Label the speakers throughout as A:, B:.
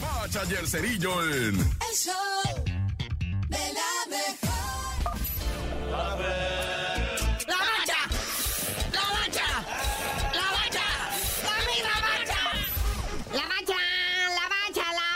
A: Bacha y el Cerillo en...
B: El show de la mejor.
C: ¡La bacha! ¡La bacha! ¡La bacha! ¡La bacha!
D: La bacha, la bacha, la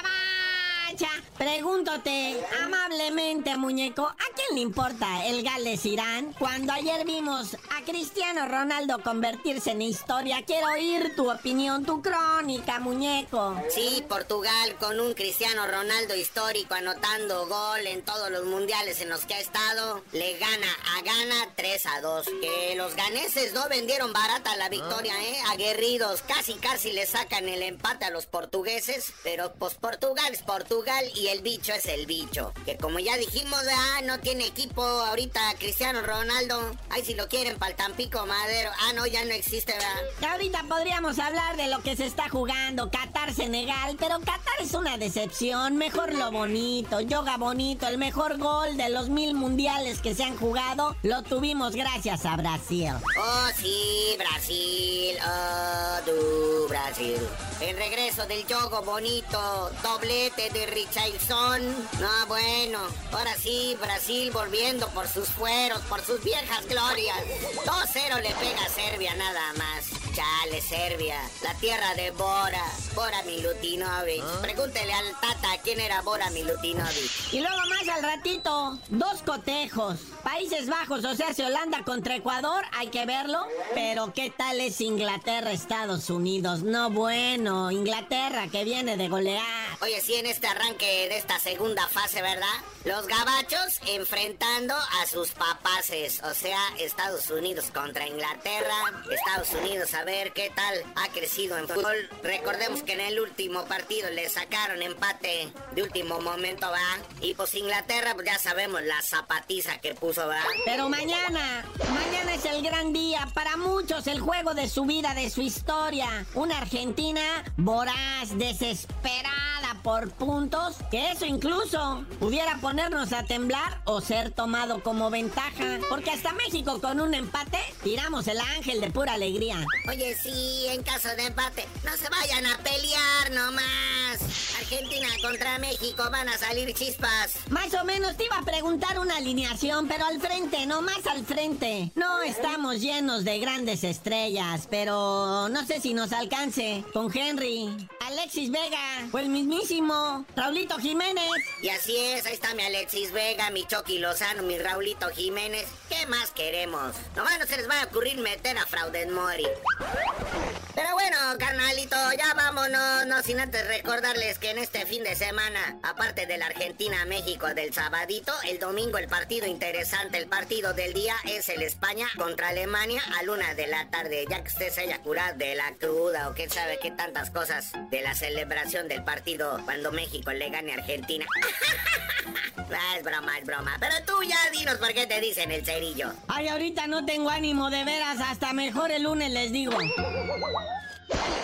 D: bacha. Pregúntate amablemente, muñeco, ¿a quién le importa el Gales-Irán? Cuando ayer vimos a Cristiano Ronaldo convertirse en historia, quiero oír tu opinión, tu crónica, muñeco.
E: Sí, Portugal con un Cristiano Ronaldo histórico anotando gol en todos los mundiales en los que ha estado, le gana a gana 3 a 2. Que los ganeses no vendieron barata la victoria, ¿eh? Aguerridos, casi casi le sacan el empate a los portugueses, pero pues Portugal es Portugal y el bicho es el bicho. Que como ya dijimos, ah, no tiene equipo ahorita Cristiano Ronaldo. Ay, si lo quieren para el Tampico Madero. Ah, no, ya no existe, ¿verdad?
D: Ahorita podríamos hablar de lo que se está jugando, Qatar-Senegal, pero Qatar es una decepción, mejor lo bonito, yoga bonito, el mejor gol de los mil mundiales que se han jugado, lo tuvimos gracias a Brasil.
E: Oh, sí, Brasil. Oh, El regreso del yogo bonito. Doblete de Richardson. No, bueno. Ahora sí, Brasil volviendo por sus fueros, por sus viejas glorias. 2-0 le pega a Serbia nada más. Chale, Serbia. La tierra de Bora. Bora Milutinovic. Pregúntele al Tata quién era Bora Milutinovic.
D: Y luego más al ratito, dos cotejos. Países Bajos, o sea, si Holanda contra Ecuador, hay que verlo. Pero ¿qué tal es Inglaterra, Estados Unidos? No bueno, Inglaterra que viene de golear.
E: Oye, sí, en este arranque de esta segunda fase, ¿verdad? Los gabachos enfrentando a sus papaces, o sea, Estados Unidos contra Inglaterra. Estados Unidos, a ver qué tal ha crecido en fútbol. Recordemos que en el último partido le sacaron empate de último momento, ¿va? Y pues Inglaterra, pues ya sabemos la zapatiza que puso, ¿va?
D: Pero mañana, mañana es el gran día. Para muchos, el juego de su vida, de su historia. Una Argentina voraz, desesperada por puntos. Que eso incluso pudiera ponernos a temblar o ser tomado como ventaja. Porque hasta México con un empate, tiramos el ángel de pura alegría.
E: Oye, sí, en caso de empate, no se vayan a pelear nomás. Argentina contra México van a salir chispas.
D: Más o menos te iba a preguntar una alineación, pero al frente, no más al frente. No estamos llenos de grandes estrellas, pero no sé si nos alcance. Con Henry, Alexis Vega, o el mismísimo Raulito Jiménez.
E: Y así es, ahí está mi Alexis Vega, mi Chucky Lozano, mi Raulito Jiménez. ¿Qué más queremos? Nomás no se les va a ocurrir meter a Frauden Mori. Pero bueno, carnalito, ya vámonos, no sin antes recordarles que en este fin de semana, aparte de la Argentina-México del sabadito, el domingo el partido interesante, el partido del día es el España contra Alemania a luna de la tarde, ya que usted se haya curado de la cruda o quién sabe qué tantas cosas de la celebración del partido cuando México le gane a Argentina. Ah, es broma, es broma. Pero tú ya dinos por qué te dicen el cerillo.
D: Ay, ahorita no tengo ánimo de veras, hasta mejor el lunes les digo. Yeah.